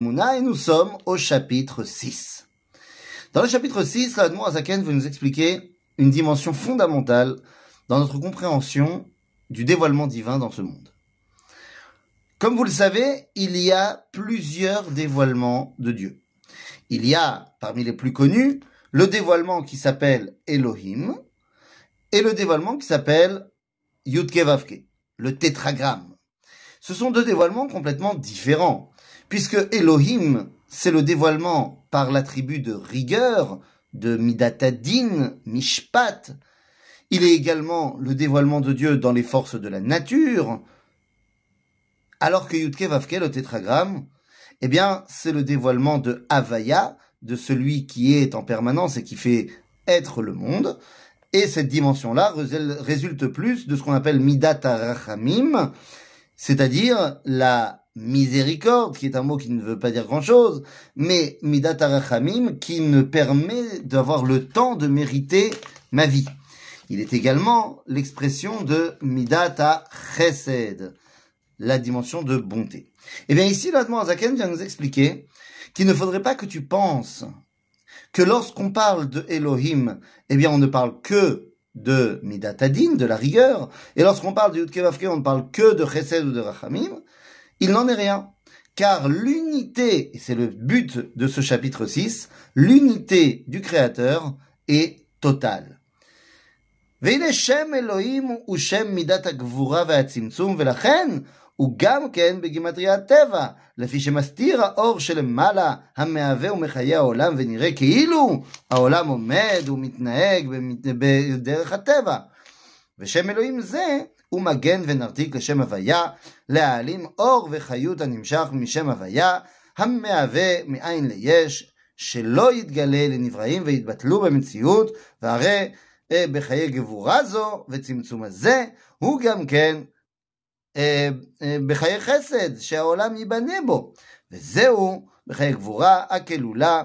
Mouna et nous sommes au chapitre 6. Dans le chapitre 6, l'Admon Azaken veut nous expliquer une dimension fondamentale dans notre compréhension du dévoilement divin dans ce monde. Comme vous le savez, il y a plusieurs dévoilements de Dieu. Il y a, parmi les plus connus, le dévoilement qui s'appelle Elohim et le dévoilement qui s'appelle Yudke Vavke, le tétragramme. Ce sont deux dévoilements complètement différents puisque Elohim, c'est le dévoilement par l'attribut de rigueur, de Midatadin, Mishpat. Il est également le dévoilement de Dieu dans les forces de la nature, alors que Yudke Vavke, le tétragramme, eh bien, c'est le dévoilement de Havaya, de celui qui est en permanence et qui fait être le monde. Et cette dimension-là résulte plus de ce qu'on appelle Midat Arachamim, c'est-à-dire la miséricorde, qui est un mot qui ne veut pas dire grand-chose, mais midat arachamim, qui me permet d'avoir le temps de mériter ma vie. Il est également l'expression de midat chesed, la dimension de bonté. Eh bien ici, l'Admon Azaken vient nous expliquer qu'il ne faudrait pas que tu penses que lorsqu'on parle de Elohim, eh bien on ne parle que de Midatadin, de la rigueur, et lorsqu'on parle de Yudkevavke, on ne parle que de Chesed ou de Rachamim, il n'en est rien. Car l'unité, et c'est le but de ce chapitre 6, l'unité du Créateur est totale. והנה שם אלוהים הוא שם מידת הגבורה והצמצום, ולכן הוא גם כן בגימטרי הטבע, לפי שמסתיר האור שלמעלה, המהווה ומחיה העולם, ונראה כאילו העולם עומד ומתנהג בדרך הטבע. ושם אלוהים זה הוא מגן ונרתיק לשם הוויה, להעלים אור וחיות הנמשך משם הוויה, המהווה מאין ליש, שלא יתגלה לנבראים ויתבטלו במציאות, והרי אה, בחיי גבורה זו וצמצום הזה, הוא גם כן אה, אה, בחיי חסד, שהעולם ייבנה בו. וזהו בחיי גבורה הכלולה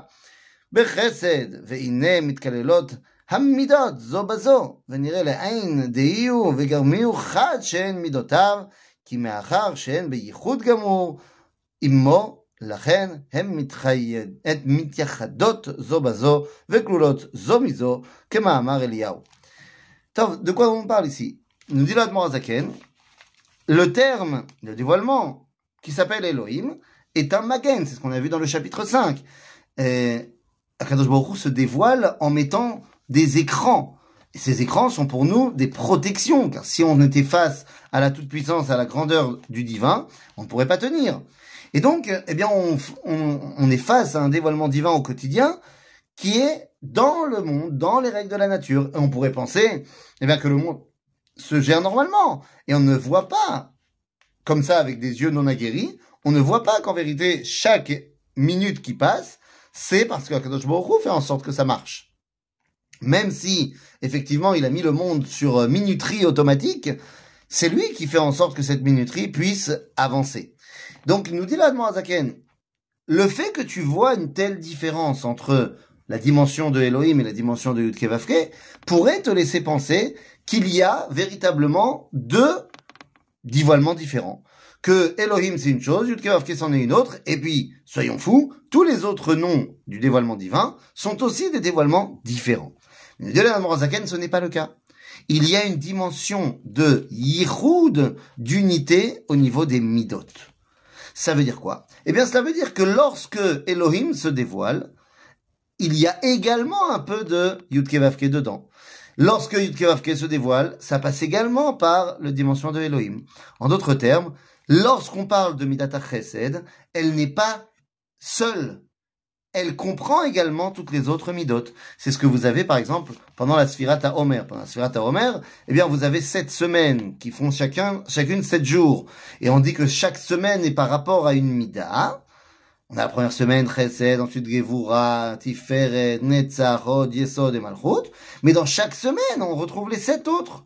בחסד, והנה מתקללות המידות זו בזו, ונראה לעין דהיו וגרמיהו חד שהן מידותיו, כי מאחר שהן בייחוד גמור עמו, לכן הן מתייחדות זו בזו וכלולות זו מזו, כמאמר אליהו. טוב, de quoi on parle ici Nous dit l'Admor Zaken, le terme de dévoilement qui s'appelle Elohim est un magen, c'est ce qu'on a vu dans le chapitre 5. Et Akadosh Baruch se dévoile en mettant des écrans. Et ces écrans sont pour nous des protections, car si on était face à la toute-puissance, à la grandeur du divin, on ne pourrait pas tenir. Et donc, eh bien, on, on, est face à un dévoilement divin au quotidien qui est dans le monde, dans les règles de la nature. Et on pourrait penser, eh bien, que le monde se gère normalement. Et on ne voit pas, comme ça, avec des yeux non aguerris, on ne voit pas qu'en vérité, chaque minute qui passe, c'est parce que Kadosh Baruch fait en sorte que ça marche même si effectivement il a mis le monde sur euh, minuterie automatique, c'est lui qui fait en sorte que cette minuterie puisse avancer. Donc nous dit là Zaken, le fait que tu vois une telle différence entre la dimension de Elohim et la dimension de Yudkevavke pourrait te laisser penser qu'il y a véritablement deux dévoilements différents. Que Elohim c'est une chose, Yudkevavke c'en est une autre, et puis, soyons fous, tous les autres noms du dévoilement divin sont aussi des dévoilements différents. De Zaken, ce n'est pas le cas. Il y a une dimension de yichud, d'unité au niveau des midot. Ça veut dire quoi? Eh bien, cela veut dire que lorsque Elohim se dévoile, il y a également un peu de Yudkevavke dedans. Lorsque Yudkevavke se dévoile, ça passe également par la dimension de Elohim. En d'autres termes, lorsqu'on parle de Midata Chesed, elle n'est pas seule elle comprend également toutes les autres midotes. C'est ce que vous avez, par exemple, pendant la Sphirata Omer. Pendant la Sphirata Omer, eh bien, vous avez sept semaines qui font chacun, chacune sept jours. Et on dit que chaque semaine est par rapport à une mida. On a la première semaine, Chesed, ensuite Gevura, Tiferet, Netzachot, Yesod et Malchut. Mais dans chaque semaine, on retrouve les sept autres.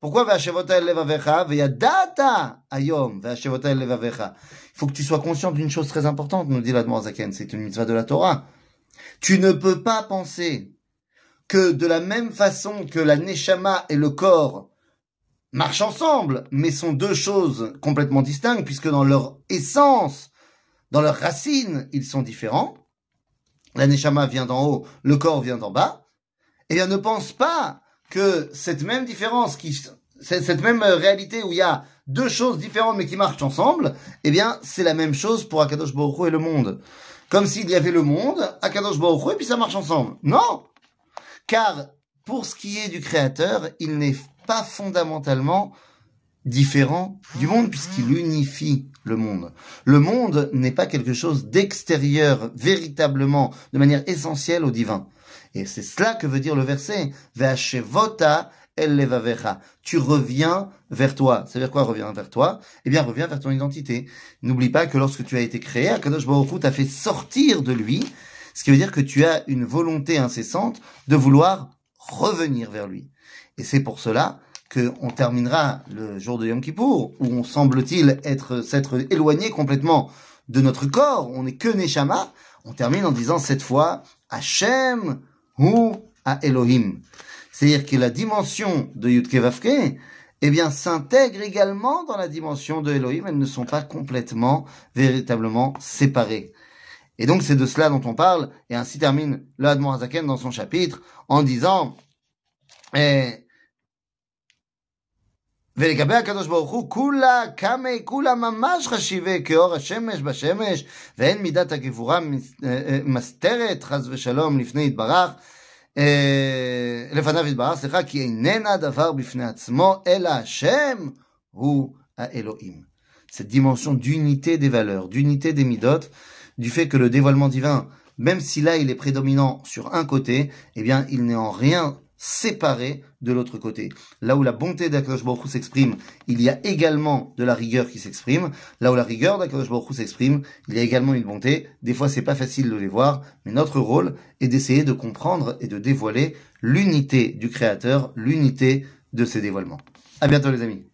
Pourquoi. Il faut que tu sois conscient d'une chose très importante, nous dit la Zaken, c'est une mitzvah de la Torah. Tu ne peux pas penser que de la même façon que la neshama et le corps marchent ensemble, mais sont deux choses complètement distinctes, puisque dans leur essence, dans leurs racines, ils sont différents. La neshama vient d'en haut, le corps vient d'en bas. Et bien, ne pense pas que cette même différence, qui, cette même réalité où il y a deux choses différentes mais qui marchent ensemble, eh bien, c'est la même chose pour Akadosh Baruch et le monde. Comme s'il y avait le monde, Akadosh Baruch et puis ça marche ensemble. Non! Car, pour ce qui est du créateur, il n'est pas fondamentalement différent du monde puisqu'il unifie le monde. Le monde n'est pas quelque chose d'extérieur véritablement, de manière essentielle au divin. Et c'est cela que veut dire le verset. El. Tu reviens vers toi. Ça veut dire quoi reviens vers toi? Eh bien, reviens vers ton identité. N'oublie pas que lorsque tu as été créé, Akadosh Baruch t'a fait sortir de lui, ce qui veut dire que tu as une volonté incessante de vouloir revenir vers lui. Et c'est pour cela qu'on terminera le jour de Yom Kippour, où on semble-t-il être s'être éloigné complètement de notre corps, on n'est que Neshama, on termine en disant cette fois Hachem ou à Elohim. C'est-à-dire que la dimension de Yudke Vavke, eh bien, s'intègre également dans la dimension de Elohim, elles ne sont pas complètement, véritablement séparées. Et donc, c'est de cela dont on parle, et ainsi termine le Admon dans son chapitre, en disant, eh, ולגבי הקדוש ברוך הוא, כולה, כמה, כולה ממש חשיבי כאור השמש בשמש, ואין מידת הגבורה מסתרת, חס ושלום, לפני יתברך, לפניו יתברך, סליחה, כי איננה דבר בפני עצמו, אלא השם הוא האלוהים. Cette dimension d'unité des valeurs, d'unité des midot, du fait que le dévoilement divin, même si là il est prédominant sur un côté, eh bien il n'est en rien séparé de l'autre côté. Là où la bonté d'Akadosh Baruch s'exprime, il y a également de la rigueur qui s'exprime. Là où la rigueur d'Akadosh Baruch s'exprime, il y a également une bonté. Des fois, c'est pas facile de les voir, mais notre rôle est d'essayer de comprendre et de dévoiler l'unité du Créateur, l'unité de ses dévoilements. À bientôt, les amis.